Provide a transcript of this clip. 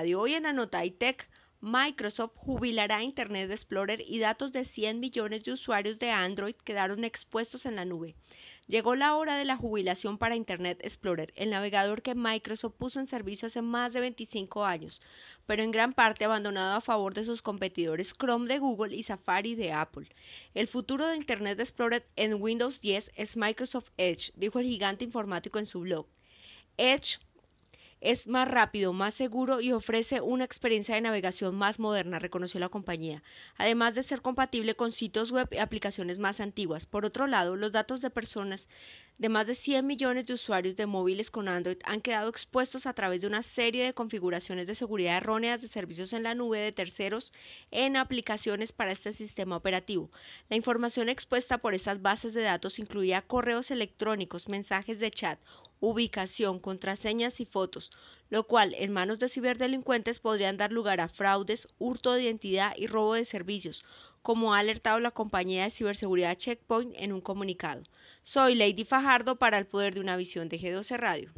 Hoy en Anota Tech, Microsoft jubilará Internet Explorer y datos de 100 millones de usuarios de Android quedaron expuestos en la nube. Llegó la hora de la jubilación para Internet Explorer, el navegador que Microsoft puso en servicio hace más de 25 años, pero en gran parte abandonado a favor de sus competidores Chrome de Google y Safari de Apple. El futuro de Internet Explorer en Windows 10 es Microsoft Edge, dijo el gigante informático en su blog. Edge es más rápido, más seguro y ofrece una experiencia de navegación más moderna, reconoció la compañía, además de ser compatible con sitios web y aplicaciones más antiguas. Por otro lado, los datos de personas de más de 100 millones de usuarios de móviles con Android han quedado expuestos a través de una serie de configuraciones de seguridad erróneas de servicios en la nube de terceros en aplicaciones para este sistema operativo. La información expuesta por estas bases de datos incluía correos electrónicos, mensajes de chat, ubicación, contraseñas y fotos, lo cual en manos de ciberdelincuentes podrían dar lugar a fraudes, hurto de identidad y robo de servicios, como ha alertado la compañía de ciberseguridad Checkpoint en un comunicado. Soy Lady Fajardo para el poder de una visión de G12 Radio.